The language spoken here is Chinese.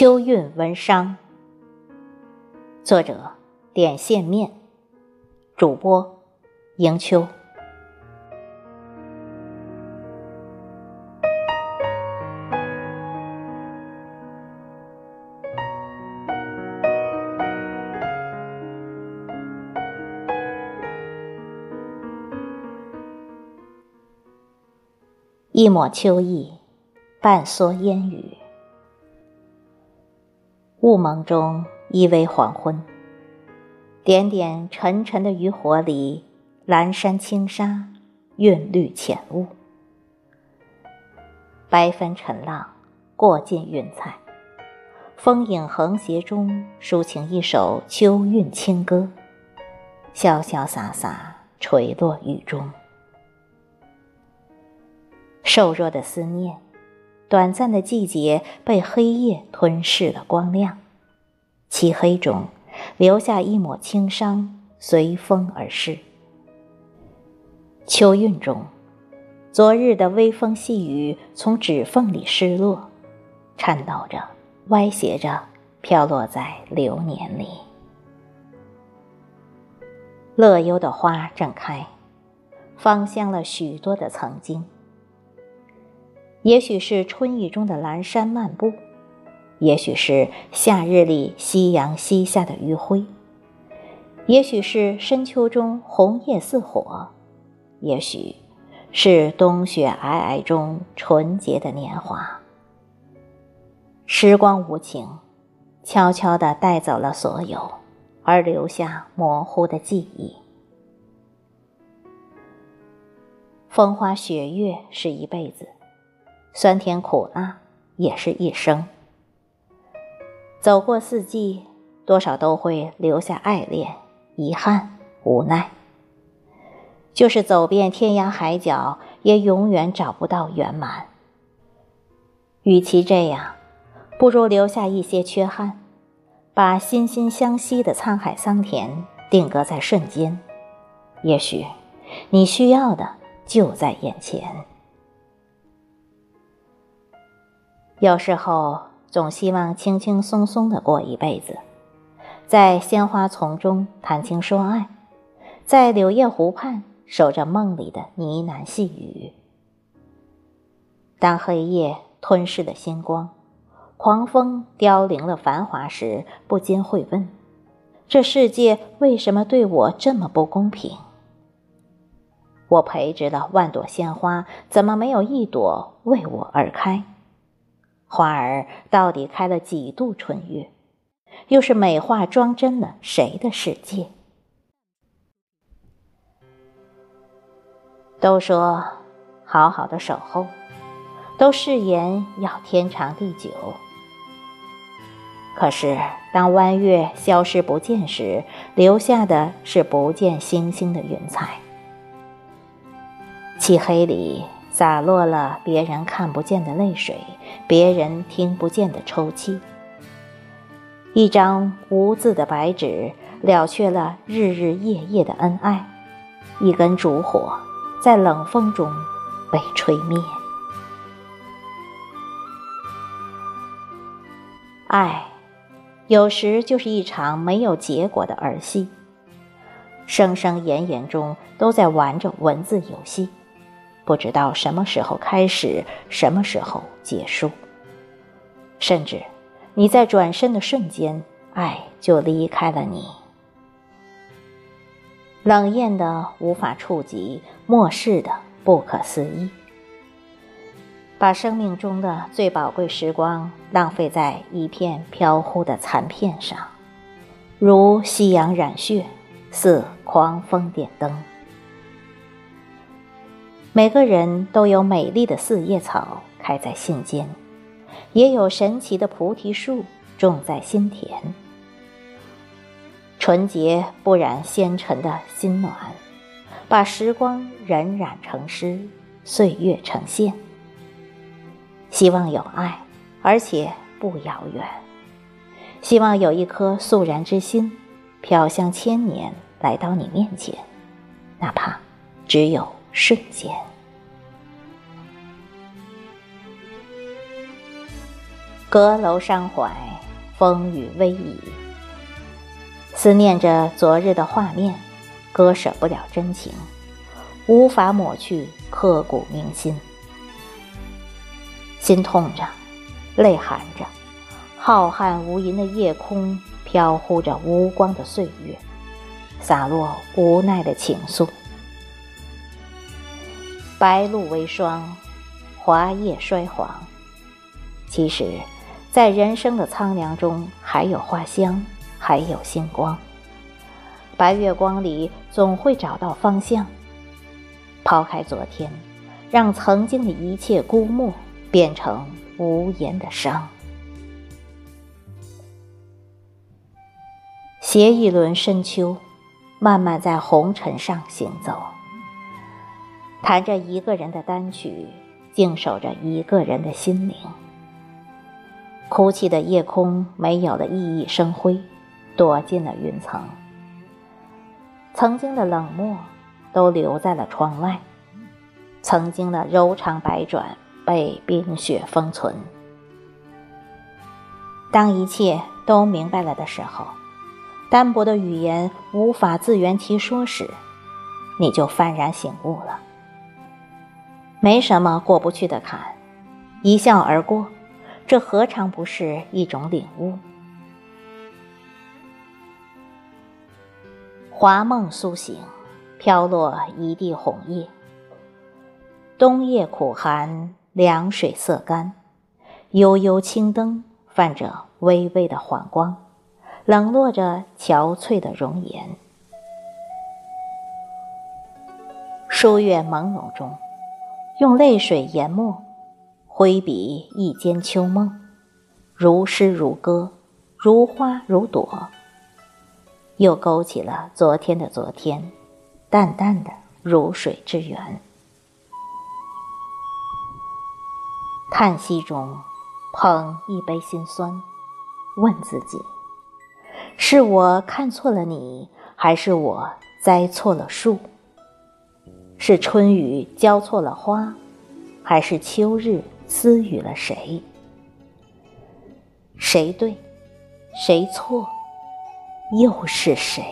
秋韵文商，作者点线面，主播迎秋。一抹秋意，半蓑烟雨。雾蒙中依偎黄昏，点点沉沉的渔火里，蓝山青沙，韵律浅雾。白帆沉浪，过尽云彩，风影横斜中，抒情一首秋韵清歌，潇潇洒洒垂落雨中。瘦弱的思念。短暂的季节被黑夜吞噬了光亮，漆黑中留下一抹轻伤，随风而逝。秋韵中，昨日的微风细雨从指缝里失落，颤抖着，歪斜着，飘落在流年里。乐悠的花正开，芳香了许多的曾经。也许是春意中的阑珊漫步，也许是夏日里夕阳西下的余晖，也许是深秋中红叶似火，也许是冬雪皑皑中纯洁的年华。时光无情，悄悄地带走了所有，而留下模糊的记忆。风花雪月是一辈子。酸甜苦辣也是一生，走过四季，多少都会留下爱恋、遗憾、无奈。就是走遍天涯海角，也永远找不到圆满。与其这样，不如留下一些缺憾，把心心相惜的沧海桑田定格在瞬间。也许，你需要的就在眼前。有时候总希望轻轻松松的过一辈子，在鲜花丛中谈情说爱，在柳叶湖畔守着梦里的呢喃细语。当黑夜吞噬了星光，狂风凋零了繁华时，不禁会问：这世界为什么对我这么不公平？我培植了万朵鲜花，怎么没有一朵为我而开？花儿到底开了几度春月？又是美化装帧了谁的世界？都说好好的守候，都誓言要天长地久。可是当弯月消失不见时，留下的是不见星星的云彩。漆黑里。洒落了别人看不见的泪水，别人听不见的抽泣。一张无字的白纸，了却了日日夜夜的恩爱。一根烛火，在冷风中被吹灭。爱，有时就是一场没有结果的儿戏，声声言言中都在玩着文字游戏。不知道什么时候开始，什么时候结束。甚至，你在转身的瞬间，爱就离开了你。冷艳的无法触及，漠视的不可思议。把生命中的最宝贵时光浪费在一片飘忽的残片上，如夕阳染血，似狂风点灯。每个人都有美丽的四叶草开在心间，也有神奇的菩提树种在心田。纯洁不染纤尘的心暖，把时光荏苒成诗，岁月成线。希望有爱，而且不遥远。希望有一颗肃然之心，飘香千年来到你面前，哪怕只有。瞬间。阁楼伤怀，风雨微移。思念着昨日的画面，割舍不了真情，无法抹去刻骨铭心。心痛着，泪含着，浩瀚无垠的夜空飘忽着无光的岁月，洒落无奈的情愫。白露为霜，华叶衰黄。其实，在人生的苍凉中，还有花香，还有星光。白月光里，总会找到方向。抛开昨天，让曾经的一切枯木变成无言的伤。携一轮深秋，慢慢在红尘上行走。弹着一个人的单曲，静守着一个人的心灵。哭泣的夜空没有了熠熠生辉，躲进了云层。曾经的冷漠都留在了窗外，曾经的柔肠百转被冰雪封存。当一切都明白了的时候，单薄的语言无法自圆其说时，你就幡然醒悟了。没什么过不去的坎，一笑而过，这何尝不是一种领悟？华梦苏醒，飘落一地红叶。冬夜苦寒，凉水色干，悠悠青灯泛着微微的黄光，冷落着憔悴的容颜。书月朦胧中。用泪水研墨，挥笔一间秋梦，如诗如歌，如花如朵。又勾起了昨天的昨天，淡淡的如水之源。叹息中，捧一杯心酸，问自己：是我看错了你，还是我栽错了树？是春雨浇错了花，还是秋日私语了谁？谁对，谁错，又是谁？